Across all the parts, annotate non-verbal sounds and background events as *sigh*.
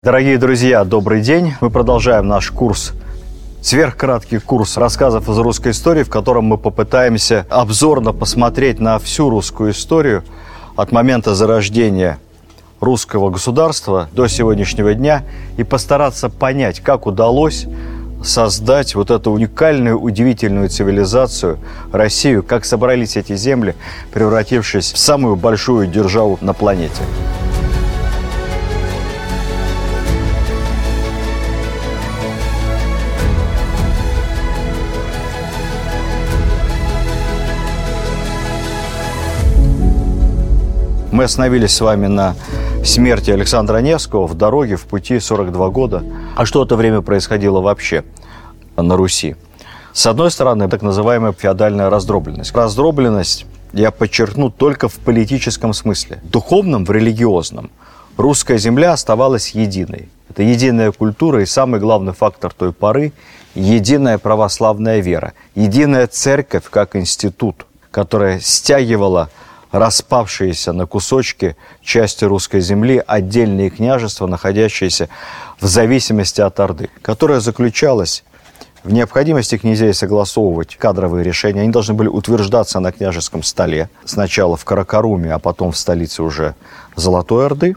Дорогие друзья, добрый день. Мы продолжаем наш курс сверхкраткий курс рассказов из русской истории, в котором мы попытаемся обзорно посмотреть на всю русскую историю от момента зарождения русского государства до сегодняшнего дня и постараться понять, как удалось создать вот эту уникальную, удивительную цивилизацию Россию, как собрались эти земли, превратившись в самую большую державу на планете. Мы остановились с вами на смерти Александра Невского в дороге, в пути 42 года. А что это время происходило вообще на Руси? С одной стороны, так называемая феодальная раздробленность. Раздробленность, я подчеркну, только в политическом смысле. В духовном, в религиозном. Русская земля оставалась единой. Это единая культура и самый главный фактор той поры – единая православная вера. Единая церковь как институт, которая стягивала распавшиеся на кусочки части русской земли, отдельные княжества, находящиеся в зависимости от Орды, которая заключалась в необходимости князей согласовывать кадровые решения. Они должны были утверждаться на княжеском столе. Сначала в Каракаруме, а потом в столице уже Золотой Орды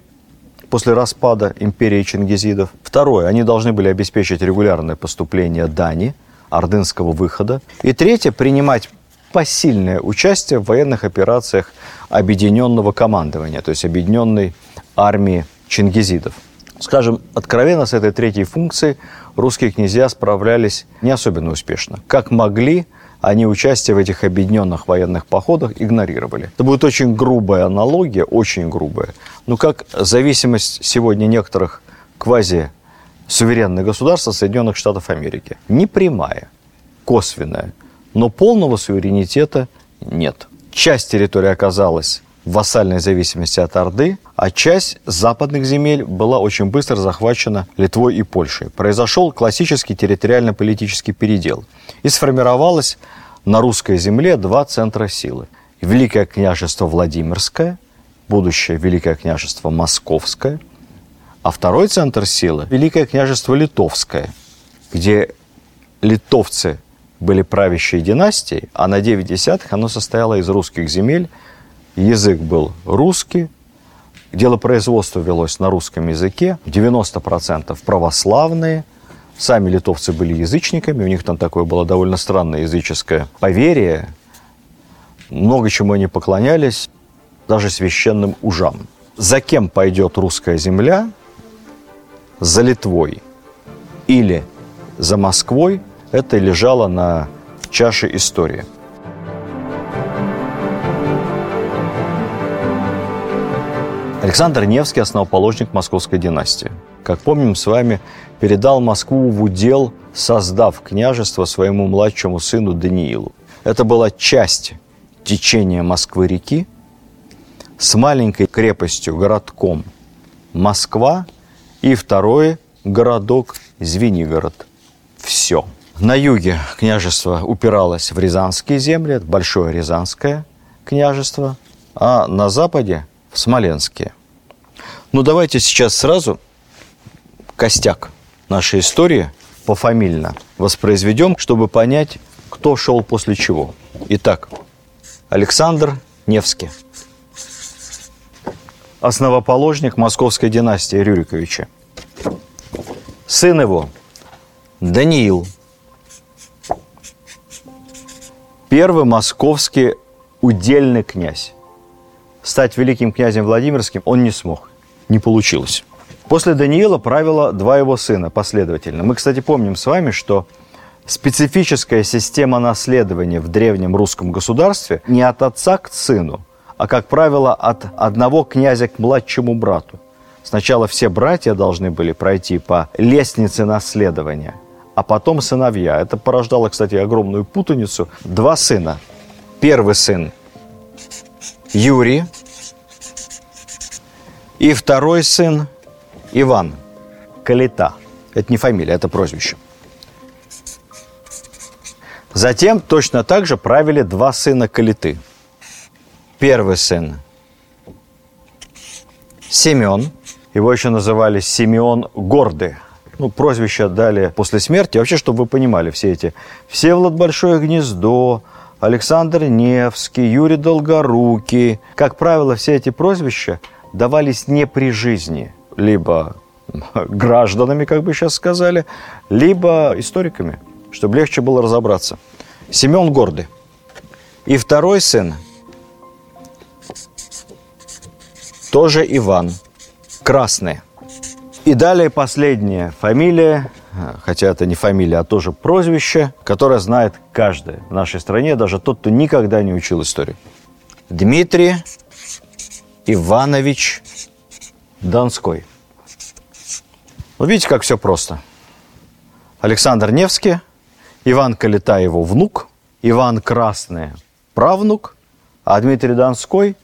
после распада империи чингизидов. Второе, они должны были обеспечить регулярное поступление дани, ордынского выхода. И третье, принимать посильное участие в военных операциях объединенного командования, то есть объединенной армии чингизидов. Скажем, откровенно с этой третьей функцией русские князья справлялись не особенно успешно. Как могли, они участие в этих объединенных военных походах игнорировали. Это будет очень грубая аналогия, очень грубая. Но как зависимость сегодня некоторых квази суверенных государств Соединенных Штатов Америки. Не прямая, косвенная, но полного суверенитета нет. Часть территории оказалась в вассальной зависимости от Орды, а часть западных земель была очень быстро захвачена Литвой и Польшей. Произошел классический территориально-политический передел. И сформировалось на русской земле два центра силы. Великое княжество Владимирское, будущее Великое княжество Московское, а второй центр силы – Великое княжество Литовское, где литовцы были правящей династией, а на 9 десятых оно состояло из русских земель, язык был русский, делопроизводство велось на русском языке, 90% православные, сами литовцы были язычниками, у них там такое было довольно странное языческое поверие, много чему они поклонялись, даже священным ужам. За кем пойдет русская земля? За Литвой или за Москвой – это лежало на чаше истории. Александр Невский – основоположник московской династии. Как помним с вами, передал Москву в удел, создав княжество своему младшему сыну Даниилу. Это была часть течения Москвы-реки с маленькой крепостью, городком Москва и второй городок Звенигород. Все. На юге княжество упиралось в Рязанские земли, это Большое Рязанское княжество, а на западе в Смоленские. Ну, давайте сейчас сразу костяк нашей истории пофамильно воспроизведем, чтобы понять, кто шел после чего. Итак, Александр Невский, основоположник московской династии Рюриковича. Сын его Даниил – Первый московский удельный князь. Стать великим князем Владимирским он не смог, не получилось. После Даниила правило два его сына последовательно. Мы, кстати, помним с вами, что специфическая система наследования в древнем русском государстве не от отца к сыну, а, как правило, от одного князя к младшему брату. Сначала все братья должны были пройти по лестнице наследования – а потом сыновья. Это порождало, кстати, огромную путаницу. Два сына. Первый сын Юрий и второй сын Иван Калита. Это не фамилия, это прозвище. Затем точно так же правили два сына Калиты. Первый сын Семен Его еще называли Симеон Гордый. Ну, прозвище отдали после смерти. Вообще, чтобы вы понимали, все эти Всеволод Большое Гнездо, Александр Невский, Юрий Долгорукий. Как правило, все эти прозвища давались не при жизни, либо *laughs* гражданами, как бы сейчас сказали, либо историками, чтобы легче было разобраться. Семен Гордый. И второй сын тоже Иван, Красный. И далее последняя фамилия, хотя это не фамилия, а тоже прозвище, которое знает каждый в нашей стране, даже тот, кто никогда не учил историю. Дмитрий Иванович Донской. Вот видите, как все просто. Александр Невский, Иван Калита его внук, Иван Красный правнук, а Дмитрий Донской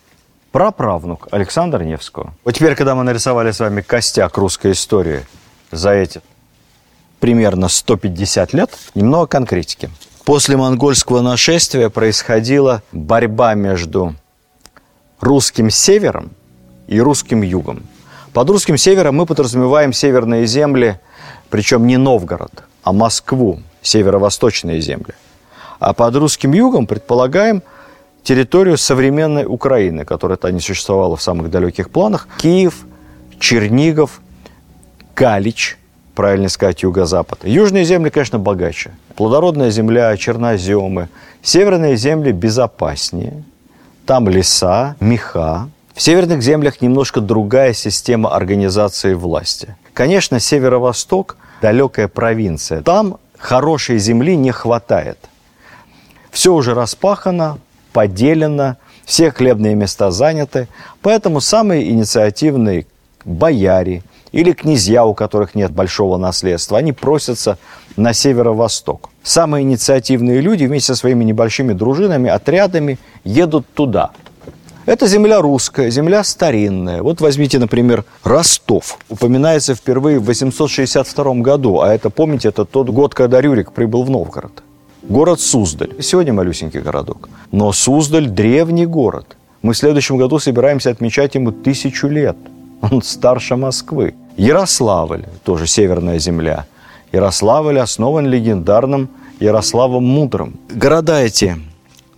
праправнук Александра Невского. Вот теперь, когда мы нарисовали с вами костяк русской истории за эти примерно 150 лет, немного конкретики. После монгольского нашествия происходила борьба между русским севером и русским югом. Под русским севером мы подразумеваем северные земли, причем не Новгород, а Москву, северо-восточные земли. А под русским югом предполагаем территорию современной Украины, которая-то не существовала в самых далеких планах. Киев, Чернигов, Галич, правильно сказать, юго-запад. Южные земли, конечно, богаче. Плодородная земля, черноземы. Северные земли безопаснее. Там леса, меха. В северных землях немножко другая система организации власти. Конечно, северо-восток – далекая провинция. Там хорошей земли не хватает. Все уже распахано, поделено, все хлебные места заняты. Поэтому самые инициативные бояре или князья, у которых нет большого наследства, они просятся на северо-восток. Самые инициативные люди вместе со своими небольшими дружинами, отрядами едут туда. Это земля русская, земля старинная. Вот возьмите, например, Ростов. Упоминается впервые в 862 году, а это, помните, это тот год, когда Рюрик прибыл в Новгород. Город Суздаль. Сегодня малюсенький городок. Но Суздаль – древний город. Мы в следующем году собираемся отмечать ему тысячу лет. Он старше Москвы. Ярославль, тоже северная земля. Ярославль основан легендарным Ярославом Мудрым. Города эти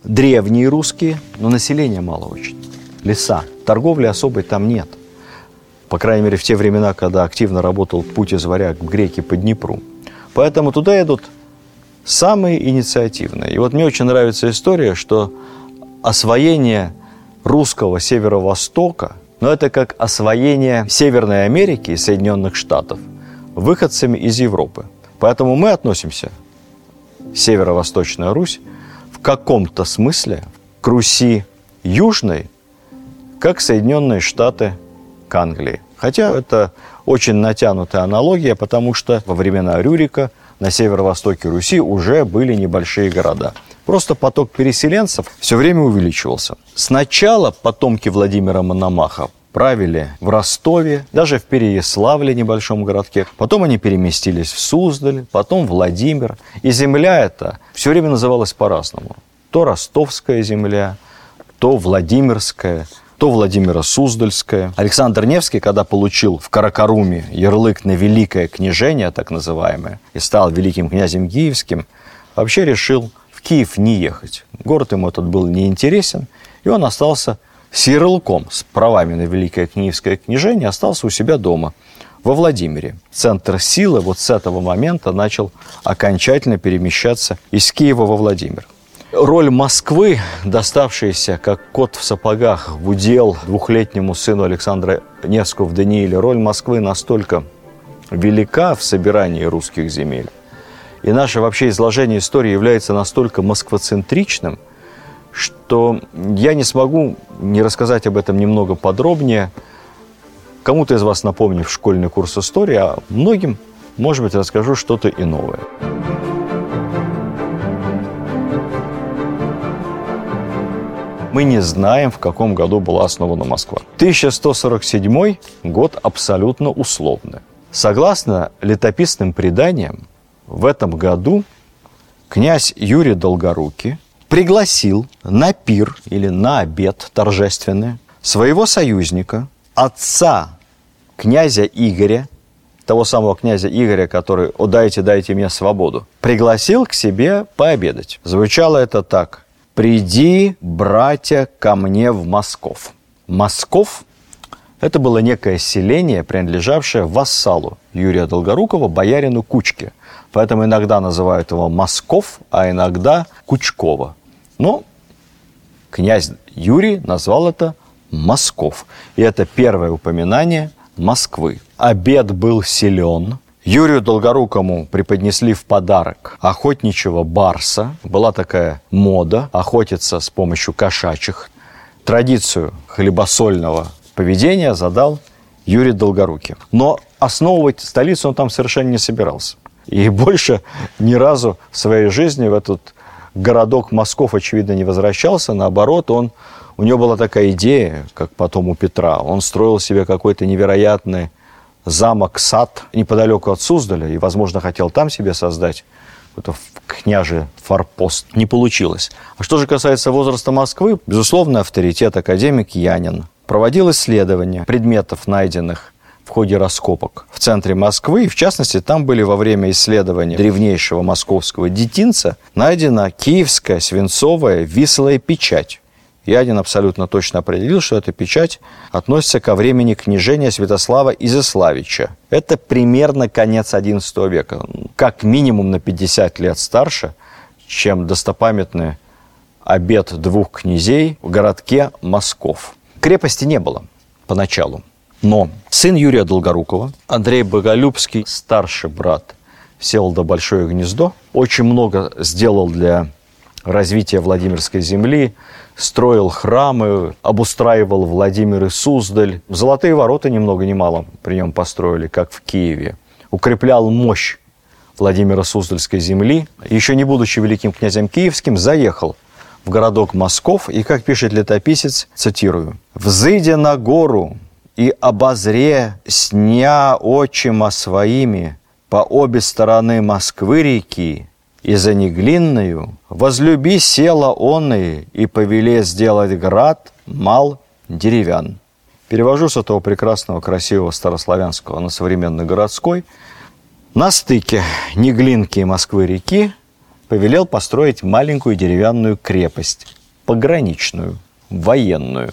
древние русские, но населения мало очень. Леса. Торговли особой там нет. По крайней мере, в те времена, когда активно работал путь из варяг в греки по Днепру. Поэтому туда идут самые инициативные. И вот мне очень нравится история, что освоение русского северо-востока, но ну, это как освоение Северной Америки и Соединенных Штатов выходцами из Европы. Поэтому мы относимся, северо-восточная Русь, в каком-то смысле к Руси Южной, как Соединенные Штаты к Англии. Хотя это очень натянутая аналогия, потому что во времена Рюрика на северо-востоке Руси уже были небольшие города. Просто поток переселенцев все время увеличивался. Сначала потомки Владимира Мономаха правили в Ростове, даже в Переяславле, небольшом городке. Потом они переместились в Суздаль, потом Владимир. И земля эта все время называлась по-разному. То ростовская земля, то Владимирская, то Владимира Суздальская. Александр Невский, когда получил в Каракаруме ярлык на великое княжение, так называемое, и стал великим князем Киевским, вообще решил в Киев не ехать. Город ему этот был неинтересен, и он остался с ярлыком, с правами на великое киевское княжение, остался у себя дома во Владимире. Центр силы вот с этого момента начал окончательно перемещаться из Киева во Владимир. Роль Москвы, доставшаяся как кот в сапогах в удел двухлетнему сыну Александра Невского в Данииле, роль Москвы настолько велика в собирании русских земель, и наше вообще изложение истории является настолько москвоцентричным, что я не смогу не рассказать об этом немного подробнее. Кому-то из вас напомню в школьный курс истории, а многим, может быть, расскажу что-то и новое. Мы не знаем, в каком году была основана Москва. 1147 год абсолютно условный. Согласно летописным преданиям, в этом году князь Юрий Долгорукий пригласил на пир или на обед торжественный своего союзника, отца князя Игоря, того самого князя Игоря, который «О, дайте, дайте мне свободу», пригласил к себе пообедать. Звучало это так. «Приди, братья, ко мне в Москов». Москов – это было некое селение, принадлежавшее вассалу Юрия Долгорукова, боярину Кучке. Поэтому иногда называют его Москов, а иногда Кучкова. Но князь Юрий назвал это Москов. И это первое упоминание Москвы. Обед был силен. Юрию Долгорукому преподнесли в подарок охотничьего барса. Была такая мода охотиться с помощью кошачьих. Традицию хлебосольного поведения задал Юрий Долгорукий. Но основывать столицу он там совершенно не собирался. И *laughs* больше ни разу в своей жизни в этот городок Москов, очевидно, не возвращался. Наоборот, он, у него была такая идея, как потом у Петра. Он строил себе какой-то невероятный замок, сад неподалеку от Суздаля, и, возможно, хотел там себе создать какой-то княжий форпост. Не получилось. А что же касается возраста Москвы, безусловно, авторитет академик Янин проводил исследования предметов, найденных в ходе раскопок в центре Москвы. И, в частности, там были во время исследования древнейшего московского детинца найдена киевская свинцовая вислая печать. Ядин абсолютно точно определил, что эта печать относится ко времени княжения Святослава Изяславича. Это примерно конец XI века, как минимум на 50 лет старше, чем достопамятный обед двух князей в городке Москов. Крепости не было поначалу, но сын Юрия Долгорукова, Андрей Боголюбский, старший брат Всеволода Большое Гнездо, очень много сделал для развития Владимирской земли, строил храмы, обустраивал Владимир и Суздаль. Золотые ворота ни много ни мало при нем построили, как в Киеве. Укреплял мощь Владимира Суздальской земли. Еще не будучи великим князем киевским, заехал в городок Москов и, как пишет летописец, цитирую, «Взыдя на гору и обозре сня очима своими по обе стороны Москвы реки, и за неглинную возлюби села онные и повеле сделать град мал деревян. Перевожу с этого прекрасного, красивого старославянского на современный городской. На стыке Неглинки и Москвы-реки повелел построить маленькую деревянную крепость, пограничную, военную.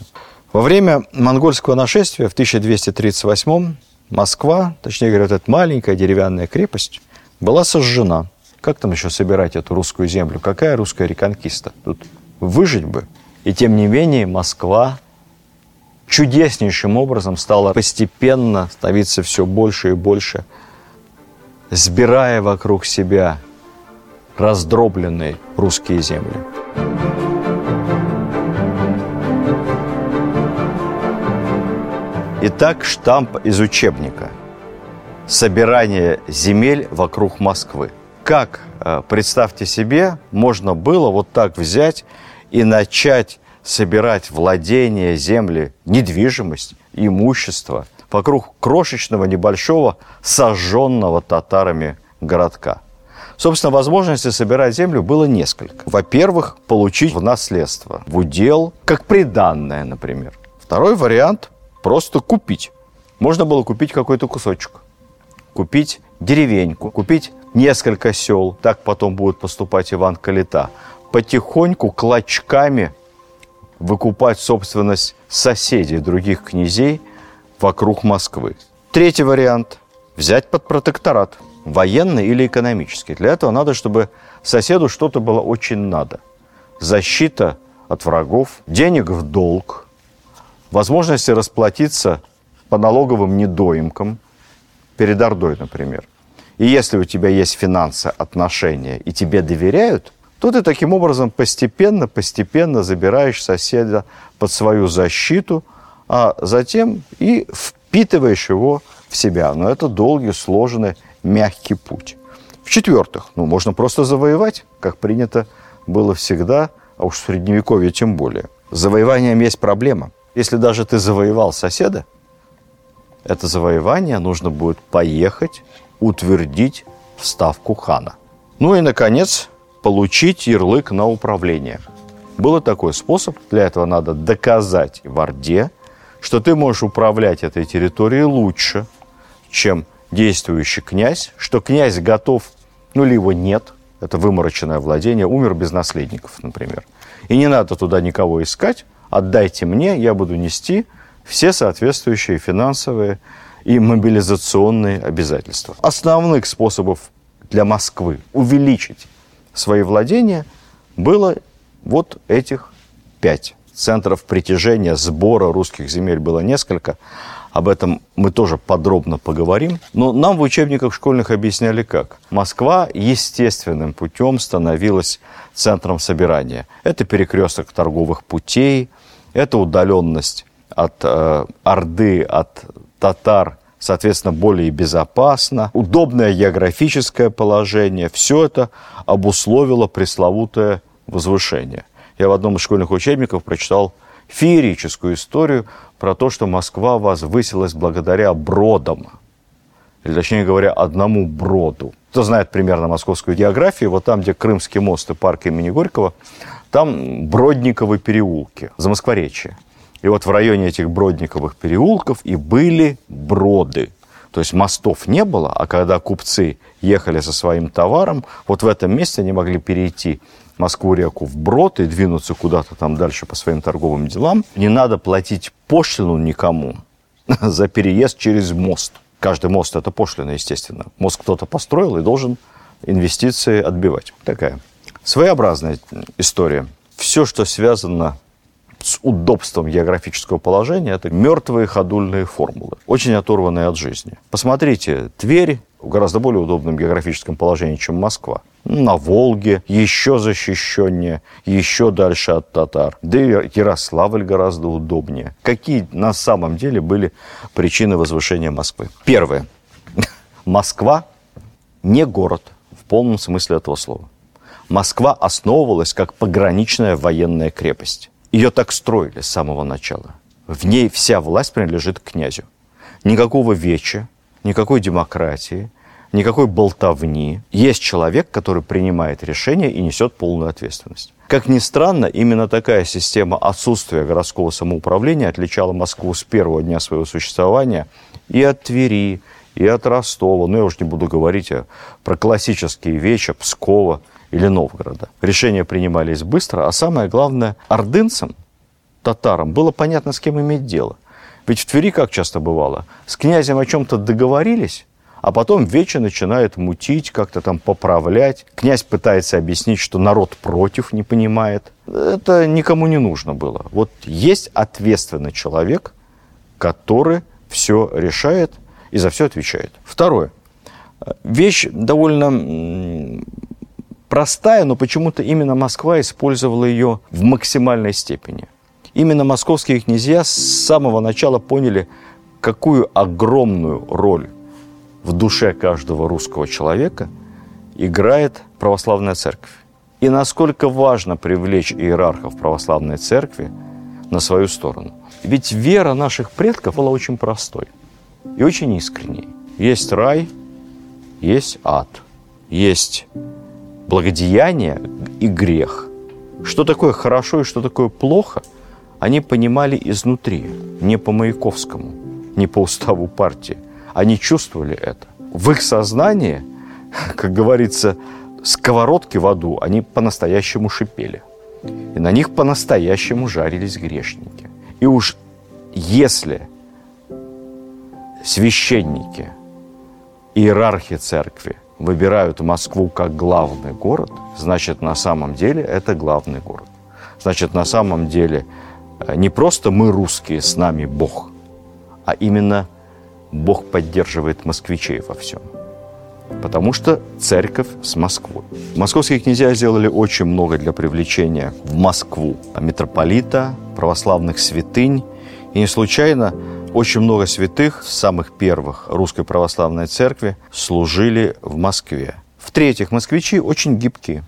Во время монгольского нашествия в 1238 Москва, точнее говоря, эта маленькая деревянная крепость, была сожжена – как там еще собирать эту русскую землю? Какая русская реконкиста? Тут выжить бы. И тем не менее Москва чудеснейшим образом стала постепенно становиться все больше и больше, сбирая вокруг себя раздробленные русские земли. Итак, штамп из учебника. Собирание земель вокруг Москвы как, э, представьте себе, можно было вот так взять и начать собирать владения, земли, недвижимость, имущество вокруг крошечного, небольшого, сожженного татарами городка. Собственно, возможности собирать землю было несколько. Во-первых, получить в наследство, в удел, как приданное, например. Второй вариант – просто купить. Можно было купить какой-то кусочек, купить деревеньку, купить несколько сел, так потом будет поступать Иван Калита, потихоньку клочками выкупать собственность соседей других князей вокруг Москвы. Третий вариант – взять под протекторат, военный или экономический. Для этого надо, чтобы соседу что-то было очень надо. Защита от врагов, денег в долг, возможности расплатиться по налоговым недоимкам, перед Ордой, например – и если у тебя есть финансы, отношения, и тебе доверяют, то ты таким образом постепенно, постепенно забираешь соседа под свою защиту, а затем и впитываешь его в себя. Но это долгий, сложный, мягкий путь. В-четвертых, ну, можно просто завоевать, как принято было всегда, а уж в Средневековье тем более. С завоеванием есть проблема. Если даже ты завоевал соседа, это завоевание нужно будет поехать утвердить ставку хана. Ну и, наконец, получить ярлык на управление. Был такой способ. Для этого надо доказать в Орде, что ты можешь управлять этой территорией лучше, чем действующий князь, что князь готов, ну или его нет, это вымороченное владение, умер без наследников, например. И не надо туда никого искать, отдайте мне, я буду нести все соответствующие финансовые и мобилизационные обязательства. Основных способов для Москвы увеличить свои владения было вот этих пять. Центров притяжения, сбора русских земель было несколько. Об этом мы тоже подробно поговорим. Но нам в учебниках школьных объясняли как. Москва естественным путем становилась центром собирания. Это перекресток торговых путей, это удаленность от э, Орды, от татар, соответственно, более безопасно, удобное географическое положение. Все это обусловило пресловутое возвышение. Я в одном из школьных учебников прочитал феерическую историю про то, что Москва возвысилась благодаря бродам. Или, точнее говоря, одному броду. Кто знает примерно московскую географию, вот там, где Крымский мост и парк имени Горького, там Бродниковы переулки, за Москворечье. И вот в районе этих Бродниковых переулков и были броды. То есть мостов не было, а когда купцы ехали со своим товаром, вот в этом месте они могли перейти Москву-реку вброд и двинуться куда-то там дальше по своим торговым делам. Не надо платить пошлину никому *laughs* за переезд через мост. Каждый мост – это пошлина, естественно. Мост кто-то построил и должен инвестиции отбивать. Такая своеобразная история. Все, что связано с удобством географического положения, это мертвые ходульные формулы, очень оторванные от жизни. Посмотрите, Тверь в гораздо более удобном географическом положении, чем Москва. На Волге еще защищеннее, еще дальше от татар. Да и Ярославль гораздо удобнее. Какие на самом деле были причины возвышения Москвы? Первое. *laughs* Москва не город в полном смысле этого слова. Москва основывалась как пограничная военная крепость. Ее так строили с самого начала. В ней вся власть принадлежит князю. Никакого веча, никакой демократии, никакой болтовни. Есть человек, который принимает решения и несет полную ответственность. Как ни странно, именно такая система отсутствия городского самоуправления отличала Москву с первого дня своего существования и от Твери, и от Ростова. Ну, я уж не буду говорить про классические вещи Пскова – или Новгорода. Решения принимались быстро, а самое главное, ордынцам, татарам, было понятно, с кем иметь дело. Ведь в Твери, как часто бывало, с князем о чем-то договорились, а потом вече начинает мутить, как-то там поправлять. Князь пытается объяснить, что народ против, не понимает. Это никому не нужно было. Вот есть ответственный человек, который все решает и за все отвечает. Второе. Вещь довольно простая, но почему-то именно Москва использовала ее в максимальной степени. Именно московские князья с самого начала поняли, какую огромную роль в душе каждого русского человека играет православная церковь. И насколько важно привлечь иерархов православной церкви на свою сторону. Ведь вера наших предков была очень простой и очень искренней. Есть рай, есть ад, есть благодеяние и грех. Что такое хорошо и что такое плохо, они понимали изнутри, не по Маяковскому, не по уставу партии. Они чувствовали это. В их сознании, как говорится, сковородки в аду, они по-настоящему шипели. И на них по-настоящему жарились грешники. И уж если священники, иерархи церкви – выбирают Москву как главный город, значит, на самом деле это главный город. Значит, на самом деле э, не просто мы русские, с нами Бог, а именно Бог поддерживает москвичей во всем. Потому что церковь с Москвой. Московские князья сделали очень много для привлечения в Москву митрополита, православных святынь. И не случайно очень много святых, самых первых русской православной церкви, служили в Москве. В-третьих, москвичи очень гибкие.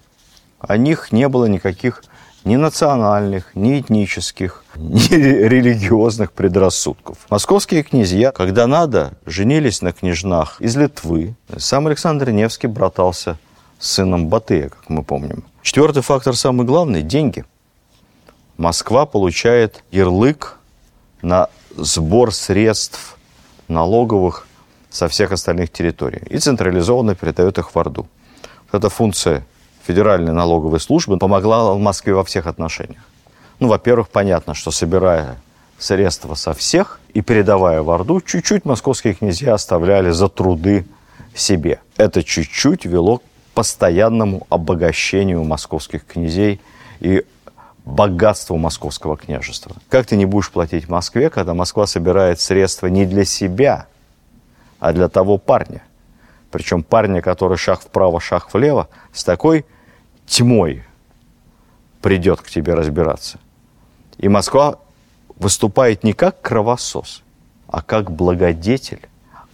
О них не было никаких ни национальных, ни этнических, *laughs* ни религиозных предрассудков. Московские князья, когда надо, женились на княжнах из Литвы. Сам Александр Невский братался с сыном Батыя, как мы помним. Четвертый фактор, самый главный – деньги. Москва получает ярлык на сбор средств налоговых со всех остальных территорий и централизованно передает их в Орду. Эта функция Федеральной налоговой службы помогла Москве во всех отношениях. Ну, во-первых, понятно, что собирая средства со всех и передавая в Орду, чуть-чуть московские князья оставляли за труды себе. Это чуть-чуть вело к постоянному обогащению московских князей и богатству московского княжества. Как ты не будешь платить Москве, когда Москва собирает средства не для себя, а для того парня? Причем парня, который шаг вправо, шаг влево, с такой тьмой придет к тебе разбираться. И Москва выступает не как кровосос, а как благодетель.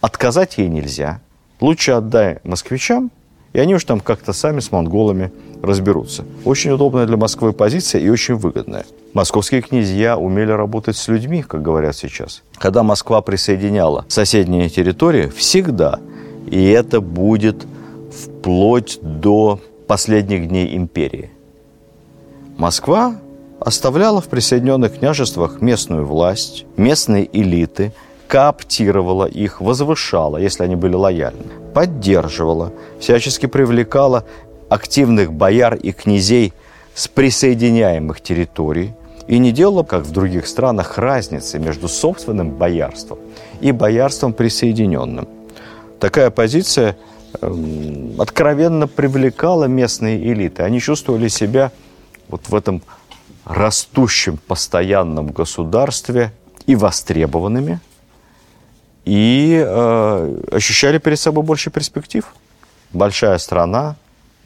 Отказать ей нельзя. Лучше отдай москвичам, и они уж там как-то сами с монголами разберутся. Очень удобная для Москвы позиция и очень выгодная. Московские князья умели работать с людьми, как говорят сейчас. Когда Москва присоединяла соседние территории, всегда, и это будет вплоть до последних дней империи. Москва оставляла в присоединенных княжествах местную власть, местные элиты, кооптировала их, возвышала, если они были лояльны, поддерживала, всячески привлекала активных бояр и князей с присоединяемых территорий и не делала, как в других странах, разницы между собственным боярством и боярством присоединенным. Такая позиция э, откровенно привлекала местные элиты. Они чувствовали себя вот в этом растущем постоянном государстве и востребованными, и э, ощущали перед собой больше перспектив. Большая страна,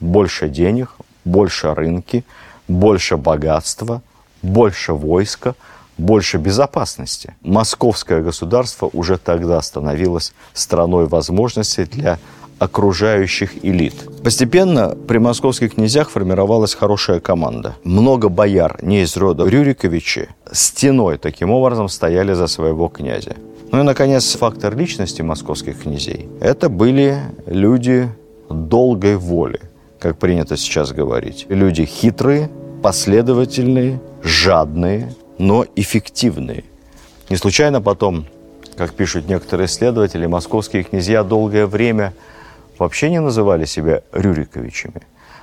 больше денег, больше рынки, больше богатства, больше войска, больше безопасности. Московское государство уже тогда становилось страной возможностей для окружающих элит. Постепенно при московских князях формировалась хорошая команда. Много бояр не из рода Рюриковичи стеной таким образом стояли за своего князя. Ну и, наконец, фактор личности московских князей. Это были люди долгой воли, как принято сейчас говорить. Люди хитрые, последовательные, жадные, но эффективные. Не случайно потом, как пишут некоторые исследователи, московские князья долгое время – вообще не называли себя Рюриковичами.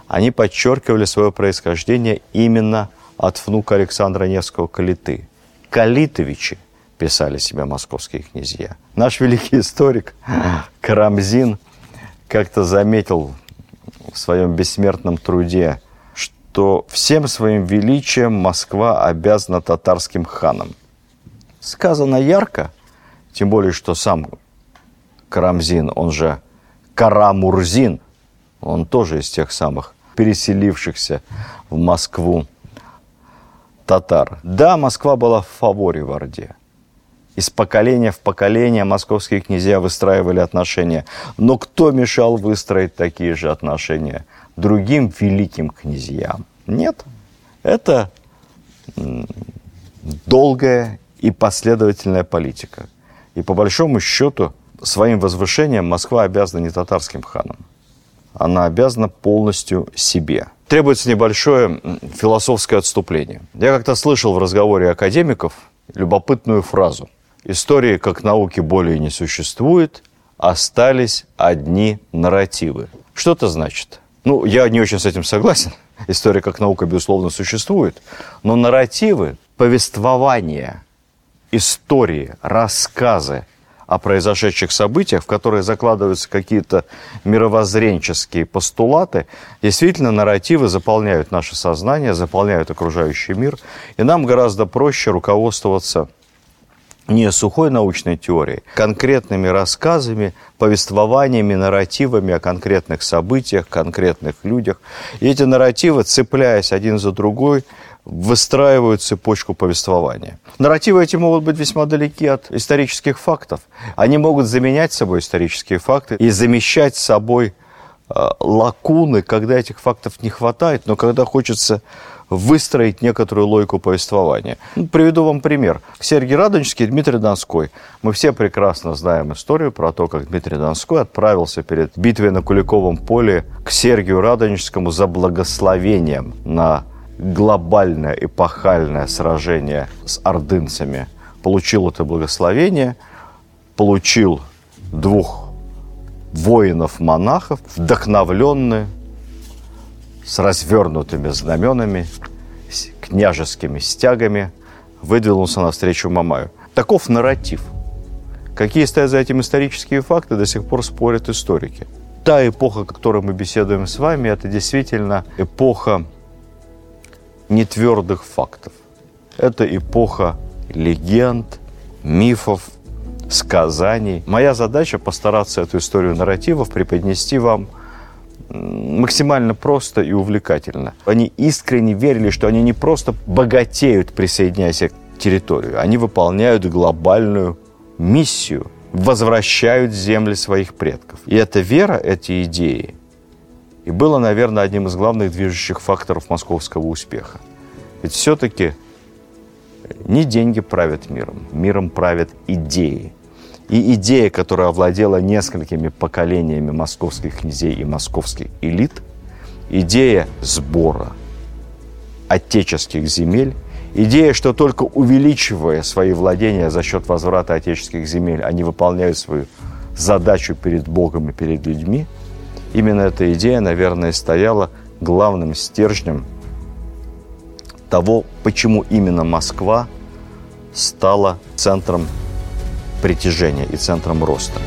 Они подчеркивали свое происхождение именно от внука Александра Невского Калиты. Калитовичи писали себя московские князья. Наш великий историк Карамзин как-то заметил в своем бессмертном труде, что всем своим величием Москва обязана татарским ханам. Сказано ярко, тем более, что сам Карамзин, он же Карамурзин, он тоже из тех самых переселившихся в Москву татар. Да, Москва была в фаворе в Орде. Из поколения в поколение московские князья выстраивали отношения. Но кто мешал выстроить такие же отношения другим великим князьям? Нет. Это долгая и последовательная политика. И по большому счету своим возвышением Москва обязана не татарским ханам. Она обязана полностью себе. Требуется небольшое философское отступление. Я как-то слышал в разговоре академиков любопытную фразу. Истории как науки более не существует, остались одни нарративы. Что это значит? Ну, я не очень с этим согласен. *laughs* История как наука, безусловно, существует. Но нарративы, повествования, истории, рассказы – о произошедших событиях, в которые закладываются какие-то мировоззренческие постулаты, действительно нарративы заполняют наше сознание, заполняют окружающий мир, и нам гораздо проще руководствоваться не сухой научной теорией, конкретными рассказами, повествованиями, нарративами о конкретных событиях, конкретных людях. И эти нарративы, цепляясь один за другой, выстраивают цепочку повествования. Нарративы эти могут быть весьма далеки от исторических фактов. Они могут заменять собой исторические факты и замещать собой э, лакуны, когда этих фактов не хватает, но когда хочется выстроить некоторую логику повествования. Ну, приведу вам пример. Сергей Радонежский и Дмитрий Донской. Мы все прекрасно знаем историю про то, как Дмитрий Донской отправился перед битвой на Куликовом поле к Сергию Радонежскому за благословением на глобальное эпохальное сражение с ордынцами получил это благословение, получил двух воинов-монахов, вдохновленные, с развернутыми знаменами, с княжескими стягами, выдвинулся навстречу Мамаю. Таков нарратив. Какие стоят за этим исторические факты, до сих пор спорят историки. Та эпоха, о которой мы беседуем с вами, это действительно эпоха нетвердых фактов. Это эпоха легенд, мифов, сказаний. Моя задача постараться эту историю нарративов преподнести вам максимально просто и увлекательно. Они искренне верили, что они не просто богатеют, присоединяясь к территорию, они выполняют глобальную миссию, возвращают земли своих предков. И эта вера, эти идеи, и было, наверное, одним из главных движущих факторов московского успеха. Ведь все-таки не деньги правят миром, миром правят идеи. И идея, которая овладела несколькими поколениями московских князей и московских элит, идея сбора отеческих земель, идея, что только увеличивая свои владения за счет возврата отеческих земель, они выполняют свою задачу перед Богом и перед людьми, именно эта идея, наверное, стояла главным стержнем того, почему именно Москва стала центром притяжения и центром роста.